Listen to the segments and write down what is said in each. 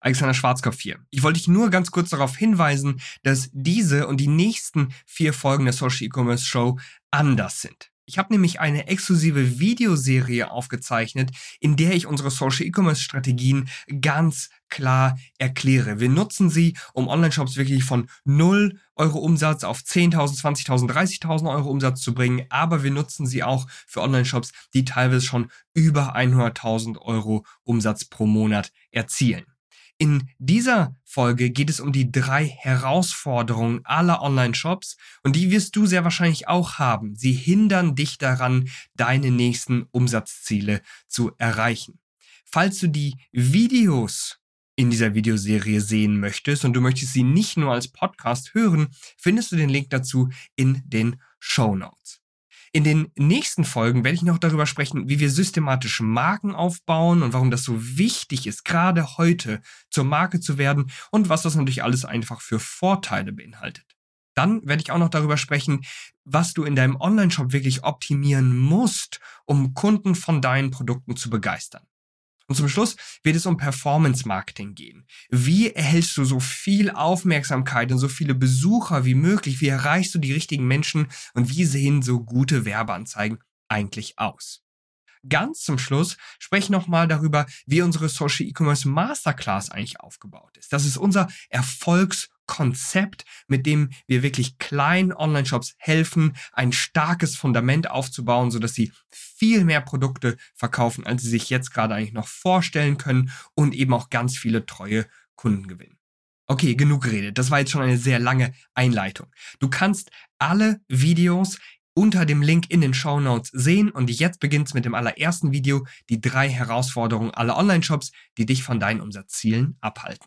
Alexander Schwarzkopf hier. Ich wollte dich nur ganz kurz darauf hinweisen, dass diese und die nächsten vier Folgen der Social E-Commerce Show anders sind. Ich habe nämlich eine exklusive Videoserie aufgezeichnet, in der ich unsere Social E-Commerce Strategien ganz klar erkläre. Wir nutzen sie, um Online-Shops wirklich von 0 Euro Umsatz auf 10.000, 20.000, 30.000 Euro Umsatz zu bringen, aber wir nutzen sie auch für Online-Shops, die teilweise schon über 100.000 Euro Umsatz pro Monat erzielen. In dieser Folge geht es um die drei Herausforderungen aller Online-Shops und die wirst du sehr wahrscheinlich auch haben. Sie hindern dich daran, deine nächsten Umsatzziele zu erreichen. Falls du die Videos in dieser Videoserie sehen möchtest und du möchtest sie nicht nur als Podcast hören, findest du den Link dazu in den Show Notes. In den nächsten Folgen werde ich noch darüber sprechen, wie wir systematisch Marken aufbauen und warum das so wichtig ist, gerade heute zur Marke zu werden und was das natürlich alles einfach für Vorteile beinhaltet. Dann werde ich auch noch darüber sprechen, was du in deinem Online-Shop wirklich optimieren musst, um Kunden von deinen Produkten zu begeistern. Und zum Schluss wird es um Performance Marketing gehen. Wie erhältst du so viel Aufmerksamkeit und so viele Besucher wie möglich? Wie erreichst du die richtigen Menschen? Und wie sehen so gute Werbeanzeigen eigentlich aus? Ganz zum Schluss spreche ich nochmal darüber, wie unsere Social E-Commerce Masterclass eigentlich aufgebaut ist. Das ist unser Erfolgs- Konzept, mit dem wir wirklich kleinen Online-Shops helfen, ein starkes Fundament aufzubauen, sodass sie viel mehr Produkte verkaufen, als sie sich jetzt gerade eigentlich noch vorstellen können und eben auch ganz viele treue Kunden gewinnen. Okay, genug geredet. Das war jetzt schon eine sehr lange Einleitung. Du kannst alle Videos unter dem Link in den Show Notes sehen und jetzt beginnt's mit dem allerersten Video, die drei Herausforderungen aller Online-Shops, die dich von deinen Umsatzzielen abhalten.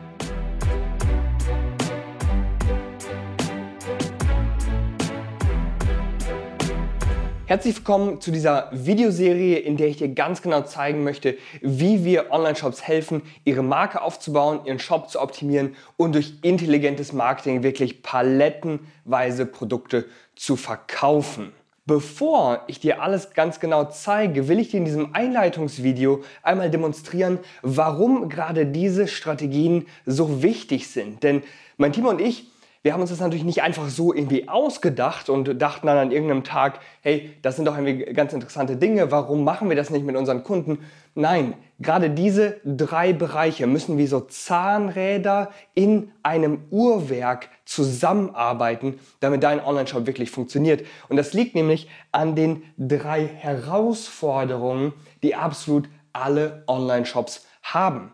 Herzlich willkommen zu dieser Videoserie, in der ich dir ganz genau zeigen möchte, wie wir Online-Shops helfen, ihre Marke aufzubauen, ihren Shop zu optimieren und durch intelligentes Marketing wirklich palettenweise Produkte zu verkaufen. Bevor ich dir alles ganz genau zeige, will ich dir in diesem Einleitungsvideo einmal demonstrieren, warum gerade diese Strategien so wichtig sind. Denn mein Team und ich, wir haben uns das natürlich nicht einfach so irgendwie ausgedacht und dachten dann an irgendeinem Tag, hey, das sind doch irgendwie ganz interessante Dinge, warum machen wir das nicht mit unseren Kunden? Nein, gerade diese drei Bereiche müssen wie so Zahnräder in einem Uhrwerk zusammenarbeiten, damit dein Online-Shop wirklich funktioniert. Und das liegt nämlich an den drei Herausforderungen, die absolut alle Online-Shops haben.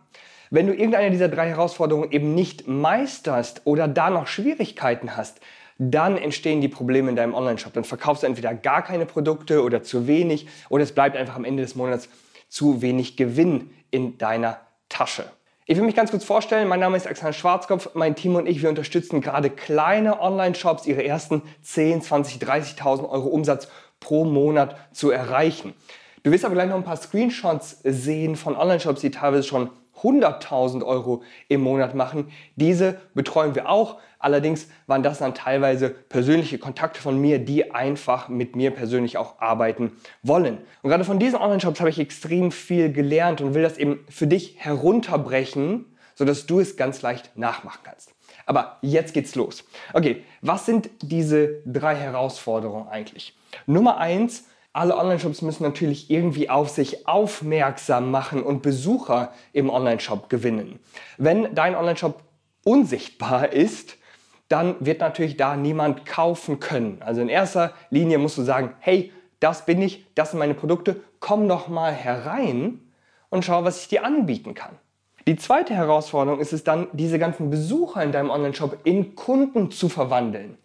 Wenn du irgendeine dieser drei Herausforderungen eben nicht meisterst oder da noch Schwierigkeiten hast, dann entstehen die Probleme in deinem Online-Shop. Dann verkaufst du entweder gar keine Produkte oder zu wenig oder es bleibt einfach am Ende des Monats zu wenig Gewinn in deiner Tasche. Ich will mich ganz kurz vorstellen. Mein Name ist Alexander Schwarzkopf. Mein Team und ich, wir unterstützen gerade kleine Online-Shops, ihre ersten 10, 20, 30.000 Euro Umsatz pro Monat zu erreichen. Du wirst aber gleich noch ein paar Screenshots sehen von Online-Shops, die teilweise schon 100.000 Euro im Monat machen. Diese betreuen wir auch. Allerdings waren das dann teilweise persönliche Kontakte von mir, die einfach mit mir persönlich auch arbeiten wollen. Und gerade von diesen Online-Shops habe ich extrem viel gelernt und will das eben für dich herunterbrechen, sodass du es ganz leicht nachmachen kannst. Aber jetzt geht's los. Okay, was sind diese drei Herausforderungen eigentlich? Nummer eins, alle Online-Shops müssen natürlich irgendwie auf sich aufmerksam machen und Besucher im Online-Shop gewinnen. Wenn dein Online-Shop unsichtbar ist, dann wird natürlich da niemand kaufen können. Also in erster Linie musst du sagen, hey, das bin ich, das sind meine Produkte, komm doch mal herein und schau, was ich dir anbieten kann. Die zweite Herausforderung ist es dann, diese ganzen Besucher in deinem Online-Shop in Kunden zu verwandeln.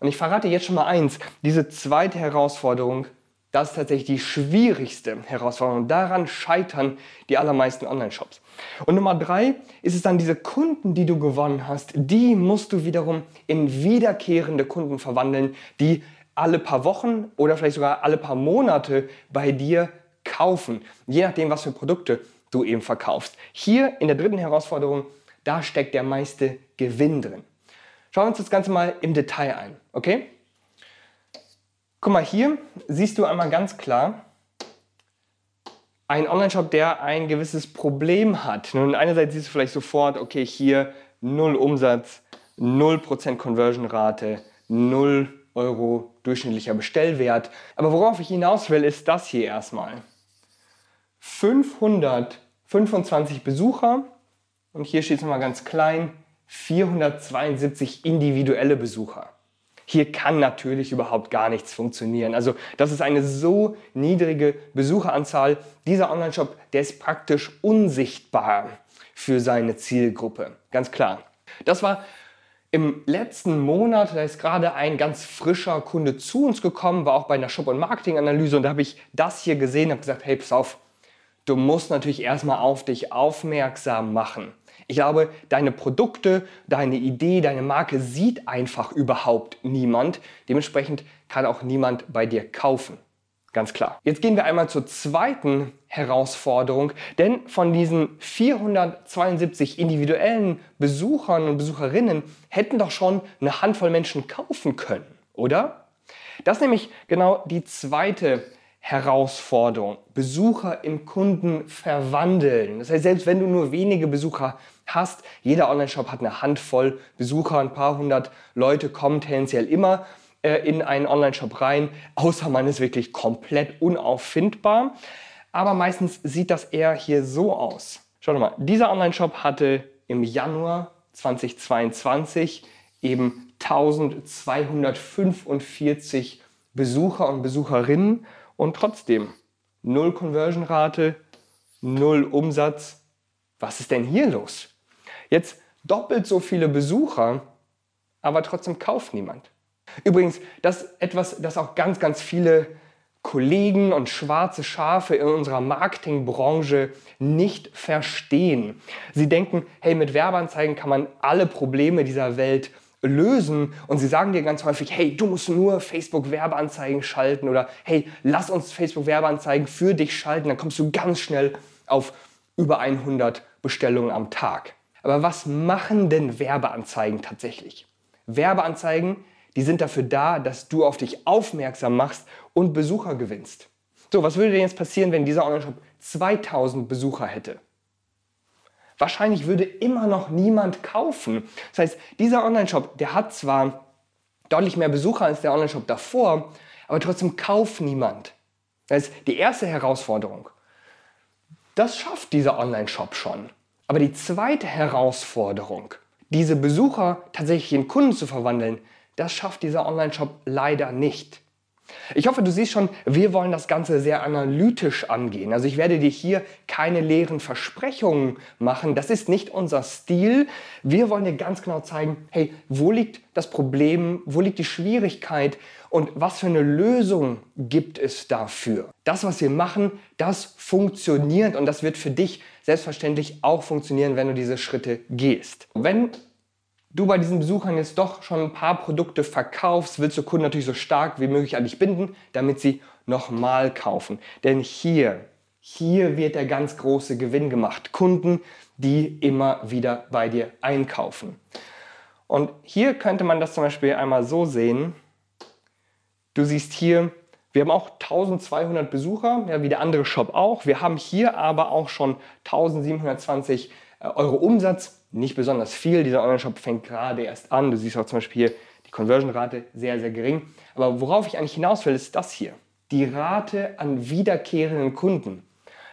Und ich verrate jetzt schon mal eins, diese zweite Herausforderung Das ist tatsächlich die schwierigste Herausforderung. Daran scheitern die allermeisten Online-Shops. Und Nummer drei ist es dann diese Kunden, die du gewonnen hast, die musst du wiederum in wiederkehrende Kunden verwandeln, die alle paar Wochen oder vielleicht sogar alle paar Monate bei dir kaufen, je nachdem, was für Produkte du eben verkaufst. Hier in der dritten Herausforderung, da steckt der meiste Gewinn drin. Schauen wir uns das Ganze mal im Detail ein, okay? Guck mal, hier siehst du einmal ganz klar einen Online-Shop, der ein gewisses Problem hat. Nun, einerseits siehst du vielleicht sofort, okay, hier null Umsatz, 0% Conversion-Rate, 0 Euro durchschnittlicher Bestellwert. Aber worauf ich hinaus will, ist das hier erstmal. 525 Besucher und hier steht es nochmal ganz klein, 472 individuelle Besucher. Hier kann natürlich überhaupt gar nichts funktionieren. Also das ist eine so niedrige Besucheranzahl. Dieser Online-Shop, der ist praktisch unsichtbar für seine Zielgruppe. Ganz klar. Das war im letzten Monat, da ist gerade ein ganz frischer Kunde zu uns gekommen, war auch bei einer Shop- und Marketing-Analyse und da habe ich das hier gesehen und habe gesagt, hey, pass auf, du musst natürlich erstmal auf dich aufmerksam machen. Ich glaube, deine Produkte, deine Idee, deine Marke sieht einfach überhaupt niemand. Dementsprechend kann auch niemand bei dir kaufen. Ganz klar. Jetzt gehen wir einmal zur zweiten Herausforderung, denn von diesen 472 individuellen Besuchern und Besucherinnen hätten doch schon eine Handvoll Menschen kaufen können, oder? Das ist nämlich genau die zweite Herausforderung. Besucher in Kunden verwandeln. Das heißt, selbst wenn du nur wenige Besucher hast, jeder Online-Shop hat eine Handvoll Besucher, ein paar hundert Leute kommen tendenziell immer äh, in einen Online-Shop rein, außer man ist wirklich komplett unauffindbar. Aber meistens sieht das eher hier so aus. Schau mal, dieser Online-Shop hatte im Januar 2022 eben 1245 Besucher und Besucherinnen und trotzdem null Conversion-Rate, null Umsatz. Was ist denn hier los? Jetzt doppelt so viele Besucher, aber trotzdem kauft niemand. Übrigens, das ist etwas, das auch ganz, ganz viele Kollegen und schwarze Schafe in unserer Marketingbranche nicht verstehen. Sie denken, hey, mit Werbeanzeigen kann man alle Probleme dieser Welt lösen und sie sagen dir ganz häufig, hey, du musst nur Facebook Werbeanzeigen schalten oder hey, lass uns Facebook Werbeanzeigen für dich schalten, dann kommst du ganz schnell auf über 100 Bestellungen am Tag. Aber was machen denn Werbeanzeigen tatsächlich? Werbeanzeigen, die sind dafür da, dass du auf dich aufmerksam machst und Besucher gewinnst. So, was würde denn jetzt passieren, wenn dieser Online-Shop 2000 Besucher hätte? Wahrscheinlich würde immer noch niemand kaufen. Das heißt, dieser Online-Shop, der hat zwar deutlich mehr Besucher als der Online-Shop davor, aber trotzdem kauft niemand. Das ist die erste Herausforderung. Das schafft dieser Online-Shop schon. Aber die zweite Herausforderung, diese Besucher tatsächlich in Kunden zu verwandeln, das schafft dieser Online-Shop leider nicht. Ich hoffe, du siehst schon, wir wollen das Ganze sehr analytisch angehen. Also ich werde dir hier keine leeren Versprechungen machen. Das ist nicht unser Stil. Wir wollen dir ganz genau zeigen, hey, wo liegt das Problem, wo liegt die Schwierigkeit und was für eine Lösung gibt es dafür. Das, was wir machen, das funktioniert und das wird für dich selbstverständlich auch funktionieren, wenn du diese Schritte gehst. Wenn du bei diesen Besuchern jetzt doch schon ein paar Produkte verkaufst, willst du Kunden natürlich so stark wie möglich an dich binden, damit sie nochmal kaufen. Denn hier, hier wird der ganz große Gewinn gemacht. Kunden, die immer wieder bei dir einkaufen. Und hier könnte man das zum Beispiel einmal so sehen. Du siehst hier, wir haben auch 1200 Besucher, ja, wie der andere Shop auch. Wir haben hier aber auch schon 1720 äh, Euro Umsatz nicht besonders viel. Dieser Online-Shop fängt gerade erst an. Du siehst auch zum Beispiel hier die Conversion-Rate sehr, sehr gering. Aber worauf ich eigentlich hinaus will, ist das hier. Die Rate an wiederkehrenden Kunden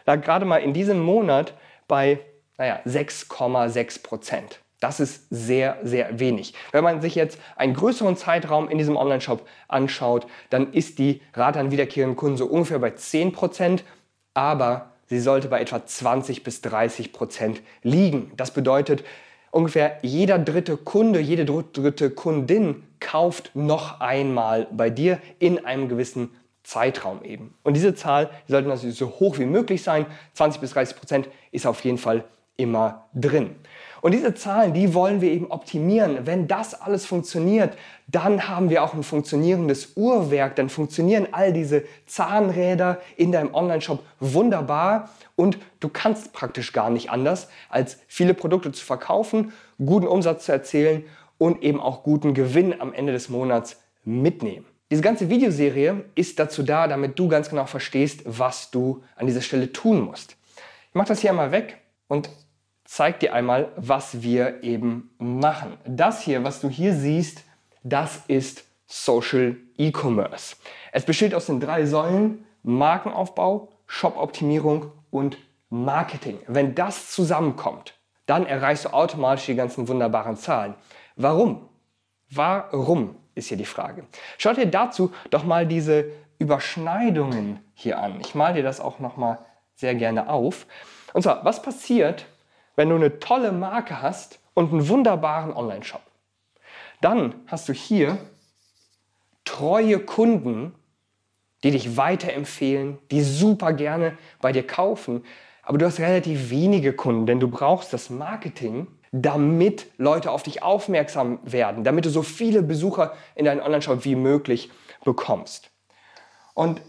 lag gerade mal in diesem Monat bei naja, 6,6 Prozent. Das ist sehr, sehr wenig. Wenn man sich jetzt einen größeren Zeitraum in diesem Online-Shop anschaut, dann ist die Rate an wiederkehrenden Kunden so ungefähr bei 10 Prozent. Aber sie sollte bei etwa 20 bis 30 Prozent liegen. Das bedeutet, ungefähr jeder dritte Kunde, jede dritte Kundin kauft noch einmal bei dir in einem gewissen Zeitraum eben. Und diese Zahl sollte natürlich so hoch wie möglich sein. 20 bis 30 Prozent ist auf jeden Fall immer drin. Und diese Zahlen, die wollen wir eben optimieren. Wenn das alles funktioniert, dann haben wir auch ein funktionierendes Uhrwerk. Dann funktionieren all diese Zahnräder in deinem Online-Shop wunderbar und du kannst praktisch gar nicht anders, als viele Produkte zu verkaufen, guten Umsatz zu erzielen und eben auch guten Gewinn am Ende des Monats mitnehmen. Diese ganze Videoserie ist dazu da, damit du ganz genau verstehst, was du an dieser Stelle tun musst. Ich mache das hier einmal weg und zeige dir einmal, was wir eben machen. Das hier, was du hier siehst, das ist Social E-Commerce. Es besteht aus den drei Säulen Markenaufbau, Shop-Optimierung und Marketing. Wenn das zusammenkommt, dann erreichst du automatisch die ganzen wunderbaren Zahlen. Warum? Warum ist hier die Frage. Schau dir dazu doch mal diese Überschneidungen hier an. Ich male dir das auch noch mal sehr gerne auf. Und zwar, was passiert, wenn du eine tolle Marke hast und einen wunderbaren Online-Shop. Dann hast du hier treue Kunden, die dich weiterempfehlen, die super gerne bei dir kaufen. Aber du hast relativ wenige Kunden, denn du brauchst das Marketing, damit Leute auf dich aufmerksam werden, damit du so viele Besucher in deinen Online-Shop wie möglich bekommst. Und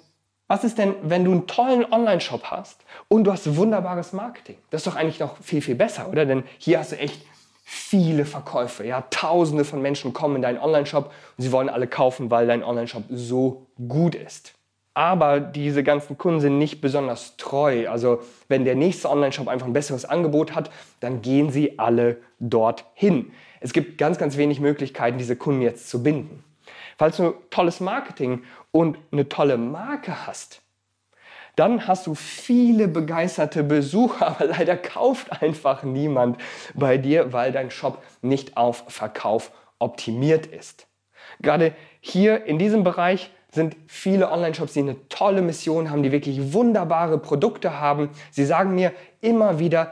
was ist denn, wenn du einen tollen Online-Shop hast und du hast wunderbares Marketing? Das ist doch eigentlich noch viel, viel besser, oder? Denn hier hast du echt viele Verkäufe. Ja, Tausende von Menschen kommen in deinen Online-Shop und sie wollen alle kaufen, weil dein Online-Shop so gut ist. Aber diese ganzen Kunden sind nicht besonders treu. Also wenn der nächste Online-Shop einfach ein besseres Angebot hat, dann gehen sie alle dorthin. Es gibt ganz, ganz wenig Möglichkeiten, diese Kunden jetzt zu binden. Falls du tolles Marketing und eine tolle Marke hast, dann hast du viele begeisterte Besucher, aber leider kauft einfach niemand bei dir, weil dein Shop nicht auf Verkauf optimiert ist. Gerade hier in diesem Bereich sind viele Online-Shops, die eine tolle Mission haben, die wirklich wunderbare Produkte haben. Sie sagen mir immer wieder,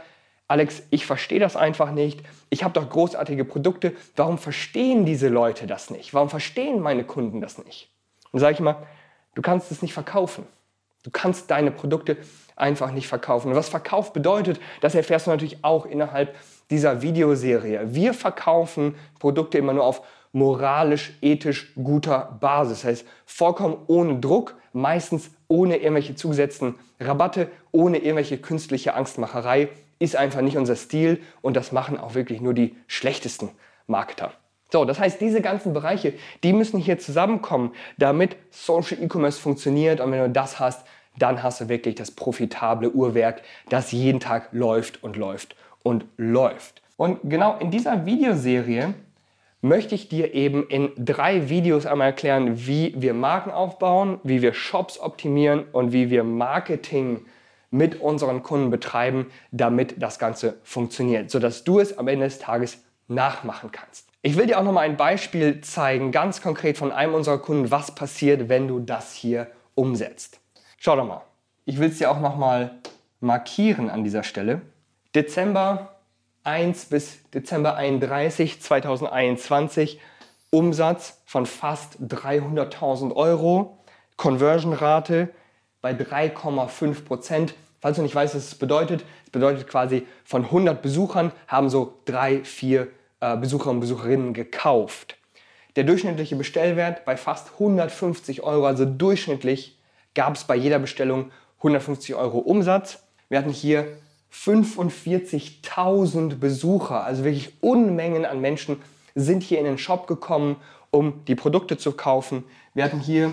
Alex, ich verstehe das einfach nicht. Ich habe doch großartige Produkte. Warum verstehen diese Leute das nicht? Warum verstehen meine Kunden das nicht? Und sage ich immer, du kannst es nicht verkaufen. Du kannst deine Produkte einfach nicht verkaufen. Und was Verkauf bedeutet, das erfährst du natürlich auch innerhalb dieser Videoserie. Wir verkaufen Produkte immer nur auf moralisch, ethisch guter Basis. Das heißt, vollkommen ohne Druck, meistens ohne irgendwelche zugesetzten Rabatte, ohne irgendwelche künstliche Angstmacherei, ist einfach nicht unser Stil und das machen auch wirklich nur die schlechtesten Marketer. So, das heißt, diese ganzen Bereiche, die müssen hier zusammenkommen, damit Social E-Commerce funktioniert. Und wenn du das hast, dann hast du wirklich das profitable Uhrwerk, das jeden Tag läuft und läuft und läuft. Und genau in dieser Videoserie möchte ich dir eben in drei Videos einmal erklären, wie wir Marken aufbauen, wie wir Shops optimieren und wie wir Marketing mit unseren Kunden betreiben, damit das Ganze funktioniert, sodass du es am Ende des Tages nachmachen kannst. Ich will dir auch noch mal ein Beispiel zeigen, ganz konkret von einem unserer Kunden, was passiert, wenn du das hier umsetzt. Schau doch mal. Ich will es dir auch noch mal markieren an dieser Stelle. Dezember 1 bis Dezember 31 2021 Umsatz von fast 300.000 Euro, Conversion-Rate bei 3,5 Prozent. Falls du nicht weißt, was es bedeutet, es bedeutet quasi von 100 Besuchern haben so drei, vier äh, Besucher und Besucherinnen gekauft. Der durchschnittliche Bestellwert bei fast 150 Euro, also durchschnittlich gab es bei jeder Bestellung 150 Euro Umsatz. Wir hatten hier 45.000 Besucher, also wirklich Unmengen an Menschen sind hier in den Shop gekommen, um die Produkte zu kaufen. Wir hatten hier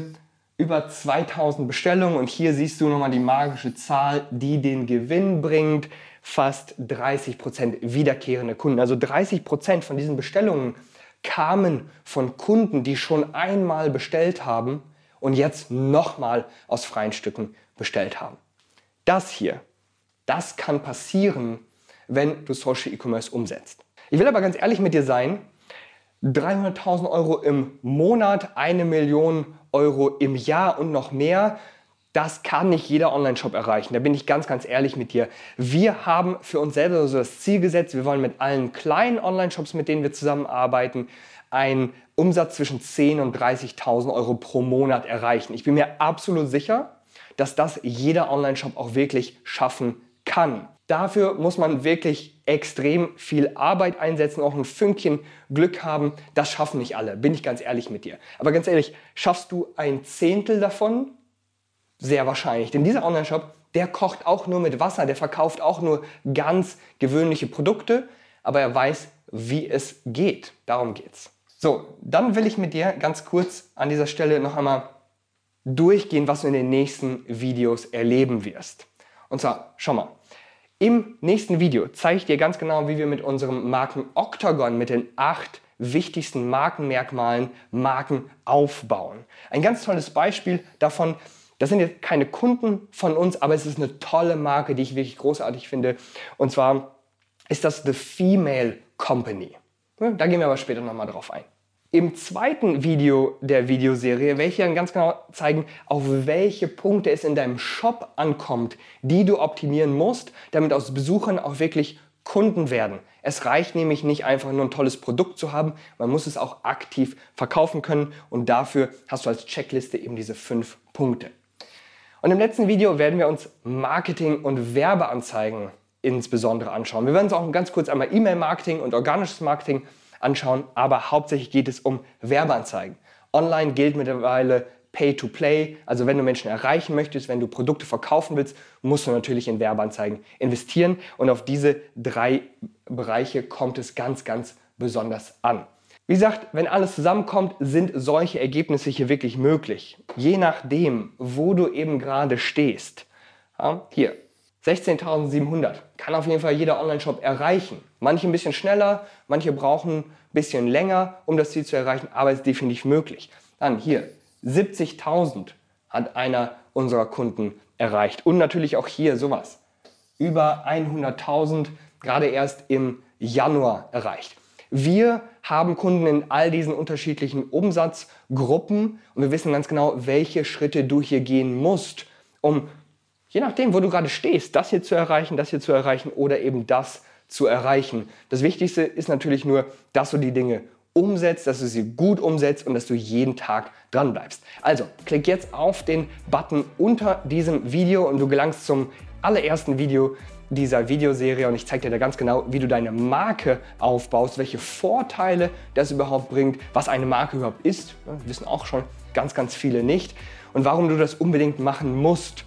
über 2000 Bestellungen und hier siehst du nochmal die magische Zahl, die den Gewinn bringt fast 30% wiederkehrende Kunden. Also 30% von diesen Bestellungen kamen von Kunden, die schon einmal bestellt haben und jetzt nochmal aus freien Stücken bestellt haben. Das hier, das kann passieren, wenn du Social E-Commerce umsetzt. Ich will aber ganz ehrlich mit dir sein, 300.000 Euro im Monat, eine Million Euro im Jahr und noch mehr, das kann nicht jeder Online-Shop erreichen. Da bin ich ganz, ganz ehrlich mit dir. Wir haben für uns selber so das Ziel gesetzt, wir wollen mit allen kleinen Online-Shops, mit denen wir zusammenarbeiten, einen Umsatz zwischen 10.000 und 30.000 Euro pro Monat erreichen. Ich bin mir absolut sicher, dass das jeder Online-Shop auch wirklich schaffen kann. Dafür muss man wirklich extrem viel Arbeit einsetzen, auch ein Fünkchen Glück haben. Das schaffen nicht alle, bin ich ganz ehrlich mit dir. Aber ganz ehrlich, schaffst du ein Zehntel davon? Sehr wahrscheinlich. Denn dieser Online-Shop, der kocht auch nur mit Wasser, der verkauft auch nur ganz gewöhnliche Produkte, aber er weiß, wie es geht. Darum geht's. So, dann will ich mit dir ganz kurz an dieser Stelle noch einmal durchgehen, was du in den nächsten Videos erleben wirst. Und zwar, schau mal, im nächsten Video zeige ich dir ganz genau, wie wir mit unserem Marken Octagon mit den acht wichtigsten Markenmerkmalen Marken aufbauen. Ein ganz tolles Beispiel davon, das sind jetzt keine Kunden von uns, aber es ist eine tolle Marke, die ich wirklich großartig finde. Und zwar ist das The Female Company. Da gehen wir aber später nochmal drauf ein. Im zweiten Video der Videoserie werde ich dann ganz genau zeigen, auf welche Punkte es in deinem Shop ankommt, die du optimieren musst, damit aus Besuchern auch wirklich Kunden werden. Es reicht nämlich nicht einfach nur ein tolles Produkt zu haben, man muss es auch aktiv verkaufen können und dafür hast du als Checkliste eben diese fünf Punkte. Und im letzten Video werden wir uns Marketing und Werbeanzeigen insbesondere anschauen. Wir werden uns auch ganz kurz einmal E-Mail-Marketing und organisches Marketing anschauen, aber hauptsächlich geht es um Werbeanzeigen. Online gilt mittlerweile Pay-to-Play, also wenn du Menschen erreichen möchtest, wenn du Produkte verkaufen willst, musst du natürlich in Werbeanzeigen investieren und auf diese drei Bereiche kommt es ganz, ganz besonders an. Wie gesagt, wenn alles zusammenkommt, sind solche Ergebnisse hier wirklich möglich. Je nachdem, wo du eben gerade stehst. Hier, 16.700 kann auf jeden Fall jeder Online-Shop erreichen. Manche ein bisschen schneller, manche brauchen ein bisschen länger, um das Ziel zu erreichen, aber es ist definitiv möglich. Dann hier 70.000 hat einer unserer Kunden erreicht. Und natürlich auch hier sowas. Über 100.000 gerade erst im Januar erreicht. Wir haben Kunden in all diesen unterschiedlichen Umsatzgruppen und wir wissen ganz genau, welche Schritte du hier gehen musst, um je nachdem, wo du gerade stehst, das hier zu erreichen, das hier zu erreichen oder eben das zu erreichen. Das Wichtigste ist natürlich nur, dass du die Dinge umsetzt, dass du sie gut umsetzt und dass du jeden Tag dran bleibst. Also, klick jetzt auf den Button unter diesem Video und du gelangst zum allerersten Video dieser Videoserie und ich zeige dir da ganz genau, wie du deine Marke aufbaust, welche Vorteile das überhaupt bringt, was eine Marke überhaupt ist, wissen auch schon ganz, ganz viele nicht und warum du das unbedingt machen musst,